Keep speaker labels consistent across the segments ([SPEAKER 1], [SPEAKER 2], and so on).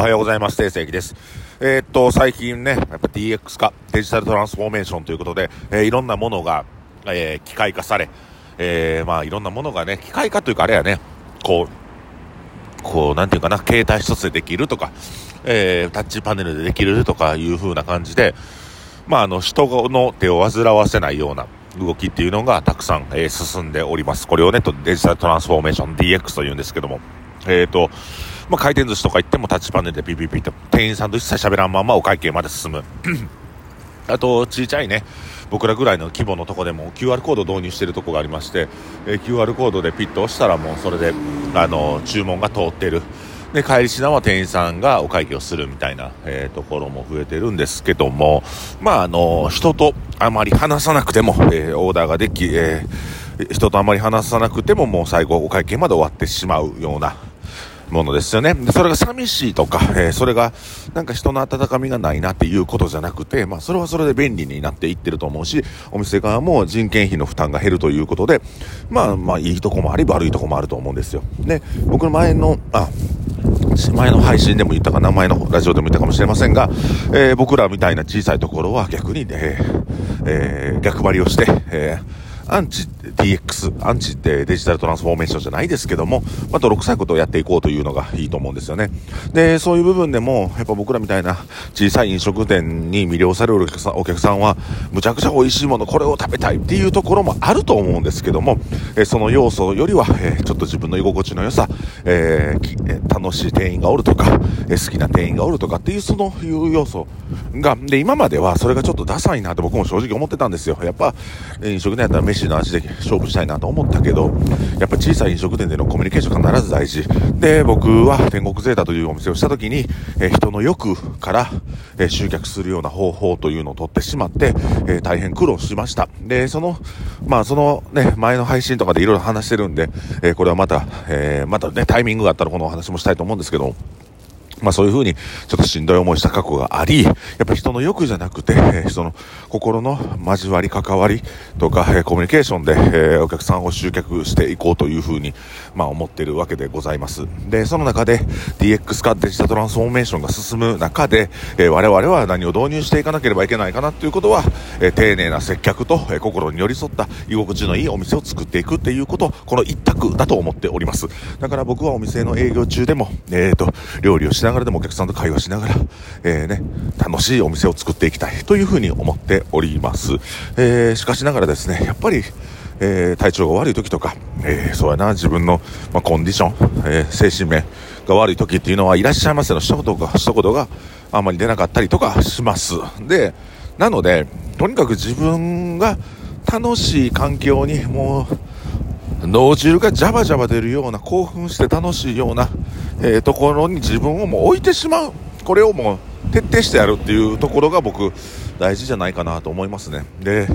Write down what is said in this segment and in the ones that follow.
[SPEAKER 1] おはようございます。定石です。えー、っと、最近ね、やっぱ DX 化、デジタルトランスフォーメーションということで、えー、いろんなものが、えー、機械化され、えまあ、いろんなものがね、機械化というか、あれやね、こう、こう、なんていうかな、携帯一つでできるとか、えタッチパネルでできるとかいう風な感じで、まあ、あの、人の手を煩わせないような、動きっていうのがたくさん、え、進んでおります。これをね、デジタルトランスフォーメーション DX というんですけども、えっ、と、まあ、回転寿司とか行ってもタッチパネルでピピピと、店員さんと一切喋らんままお会計まで進む。あと、ちいちゃいね、僕らぐらいの規模のとこでも QR コード導入してるとこがありまして、えー、QR コードでピッと押したらもうそれで、あの、注文が通ってる。で、帰りしなは店員さんがお会計をするみたいな、えー、ところも増えてるんですけども、まあ、あの、人とあまり話さなくても、えー、オーダーができ、えー、人とあまり話さなくてももう最後お会計まで終わってしまうような、ものですよね。で、それが寂しいとか、えー、それがなんか人の温かみがないなっていうことじゃなくて、まあそれはそれで便利になっていってると思うし、お店側も人件費の負担が減るということで、まあまあいいとこもあり悪いとこもあると思うんですよ。で、僕の前の、あ、前の配信でも言ったかな、前のラジオでも言ったかもしれませんが、えー、僕らみたいな小さいところは逆にね、えー、逆張りをして、えーアンチ DX、アンチデジタルトランスフォーメーションじゃないですけども、まあ、泥臭いことをやっていこうというのがいいと思うんですよね。で、そういう部分でも、やっぱ僕らみたいな小さい飲食店に魅了されるお客さんお客さんは、むちゃくちゃ美味しいもの、これを食べたいっていうところもあると思うんですけども、えその要素よりは、えちょっと自分の居心地の良さ、えー、楽しい店員がおるとか、好きな店員がおるとかっていう、そのいう要素が、で、今まではそれがちょっとダサいなって僕も正直思ってたんですよ。やっぱ、飲食店やったら飯の味で勝負したいなと思ったけど、やっぱ小さい飲食店でのコミュニケーション必ず大事。で、僕は天国ゼータというお店をした時に、え、人の欲から、え、集客するような方法というのを取ってしまって、え、大変苦労しました。で、その、まあそのね、前の配信とかでいろいろ話してるんで、えこれはまた、えまたね、タイミングがあったらこのお話もしたいと思うんですけど、まあそういうふうにちょっとしんどい思いした過去があり、やっぱ人の欲じゃなくて、人の心の交わり、関わりとか、コミュニケーションで、お客さんを集客していこうというふうに、まあ思っているわけでございます。で、その中で DX 化、デジタルトランスフォーメーションが進む中で、我々は何を導入していかなければいけないかなということは、丁寧な接客と、心に寄り添った居心地のいいお店を作っていくっていうこと、この一択だと思っております。だから僕はお店の営業中でも、えっ、ー、と、料理をしなながらでもお客さんと会話しながら、えー、ね、楽しいお店を作っていきたいというふうに思っております。えー、しかしながらですね、やっぱり、えー、体調が悪い時とか、えー、そうやな、自分の、まあ、コンディション、えー、精神面が悪い時っていうのは、いらっしゃいませの一言が、一言があまり出なかったりとかします。で、なので、とにかく自分が楽しい環境にもう、脳汁がジャバジャバ出るような、興奮して楽しいような、えー、ところに自分をもう置いてしまう。これをもう徹底してやるっていうところが僕、大事じゃないかなと思いますね。で、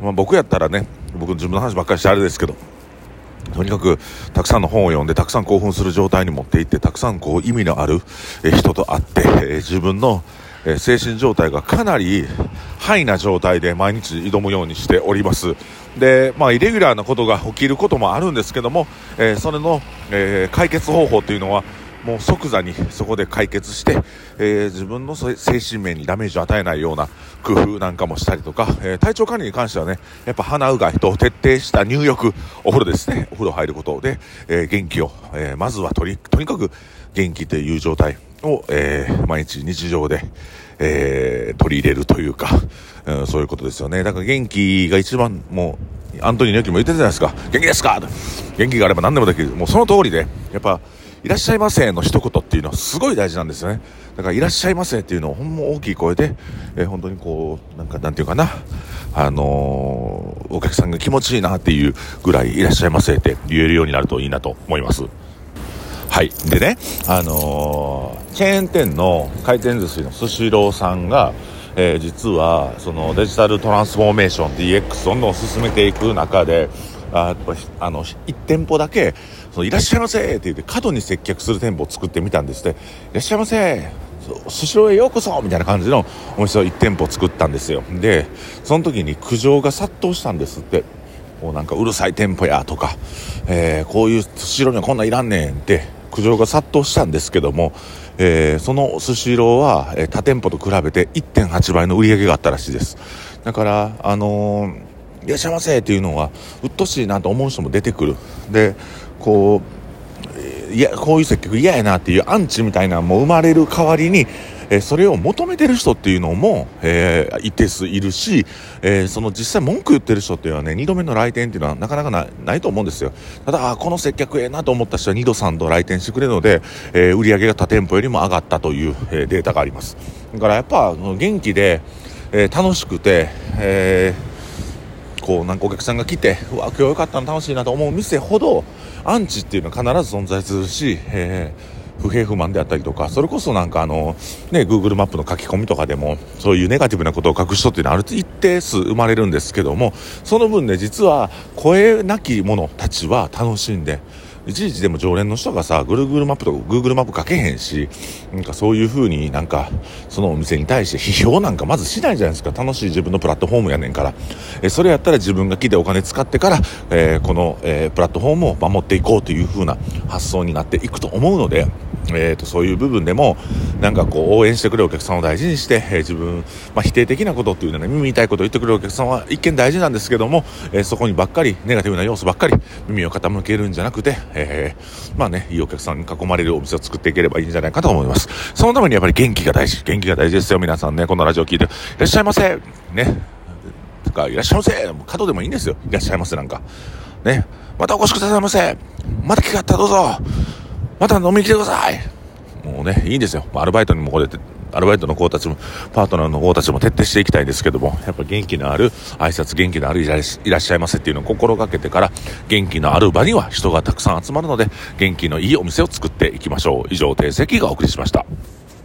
[SPEAKER 1] まあ、僕やったらね、僕自分の話ばっかりしてあれですけど、とにかくたくさんの本を読んでたくさん興奮する状態に持っていってたくさんこう意味のある人と会ってえ自分のえ精神状態がかなりハイな状態で毎日挑むようにしております。でまあイレギュラーなことが起きることもあるんですけども、えー、それの、えー、解決方法というのはもう即座にそこで解決して、えー、自分の精神面にダメージを与えないような工夫なんかもしたりとか、えー、体調管理に関してはね、やっぱ鼻うがいと徹底した入浴、お風呂ですね、お風呂入ることで、えー、元気を、えまずはとり、とにかく元気という状態を、え毎日日常で、え取り入れるというか、うん、そういうことですよね。だから元気が一番もう、アントニー猪木も言ってたじゃないですか。元気ですか？元気があれば何でもできる。もうその通りで、やっぱ、いらっしゃいませの一言っていうのはすごい大事なんですよね。だから、いらっしゃいませっていうのをほんま大きい声で、えー、本当にこう、なんか、なんていうかな、あのー、お客さんが気持ちいいなっていうぐらい、いらっしゃいませって言えるようになるといいなと思います。はい。でね、あのー、チェーン店の回転寿司のスシローさんが、えー、実は、そのデジタルトランスフォーメーション DX どんどん進めていく中で、ああの、1店舗だけ、そのいらっしゃいませって言って角に接客する店舗を作ってみたんですって、いらっしゃいませスシローへようこそみたいな感じのお店を1店舗作ったんですよ。で、その時に苦情が殺到したんですって。こうなんかうるさい店舗やとか、えー、こういうスシローにはこんないらんねんって苦情が殺到したんですけども、えー、そのスシローは、えー、他店舗と比べて1.8倍の売り上げがあったらしいです。だから、あのー、いらっしゃいませっていうのは、うっとしいなと思う人も出てくる。で、こう、いや、こういう接客嫌やなっていうアンチみたいなのも生まれる代わりに、えー、それを求めてる人っていうのも、えー、一定数いるし、えー、その実際文句言ってる人っていうのはね、2度目の来店っていうのはなかなかなないと思うんですよ。ただ、この接客ええなと思った人は2度3度来店してくれるので、えー、売り上げが他店舗よりも上がったという、えー、データがあります。だからやっぱ、元気で、えー、楽しくて、えー、こうなんかお客さんが来てうわ今日よかったの楽しいなと思う店ほどアンチっていうのは必ず存在するし、えー不平不満であったりとか、それこそなんかあの、ね、Google マップの書き込みとかでも、そういうネガティブなことを書く人っていうのはある一定数生まれるんですけども、その分ね、実は声なき者たちは楽しんで、いちいちでも常連の人がさ、Google マップとか Google マップかけへんし、なんかそういう風になんか、そのお店に対して批評なんかまずしないじゃないですか。楽しい自分のプラットフォームやねんから。えそれやったら自分が来てお金使ってから、えー、この、えー、プラットフォームを守っていこうという風な発想になっていくと思うので、えーと、そういう部分でもなんかこう応援してくれるお客さんを大事にして、えー、自分、まあ、否定的なことっていうのは、ね、耳痛いことを言ってくれるお客さんは一見大事なんですけども、えー、そこにばっかりネガティブな要素ばっかり耳を傾けるんじゃなくて、えー、まあねいいお客さんに囲まれるお店を作っていければいいんじゃないかと思います。そのためにやっぱり元気が大事。元気が大事ですよ。皆さんねこのラジオ聞いていらっしゃいませ。ね。とかいらっしゃいませ。角でもいいんですよ。いらっしゃいませなんか。ね。またお越しくださいませ。また機会あったらどうぞ。また飲みに来てくださいもうね、いいんですよ。アルバイトにもこれアルバイトの子たちも、パートナーの子たちも徹底していきたいんですけども、やっぱ元気のある挨拶、元気のあるいらっしゃいませっていうのを心がけてから、元気のある場には人がたくさん集まるので、元気のいいお店を作っていきましょう。以上、定石がお送りしました。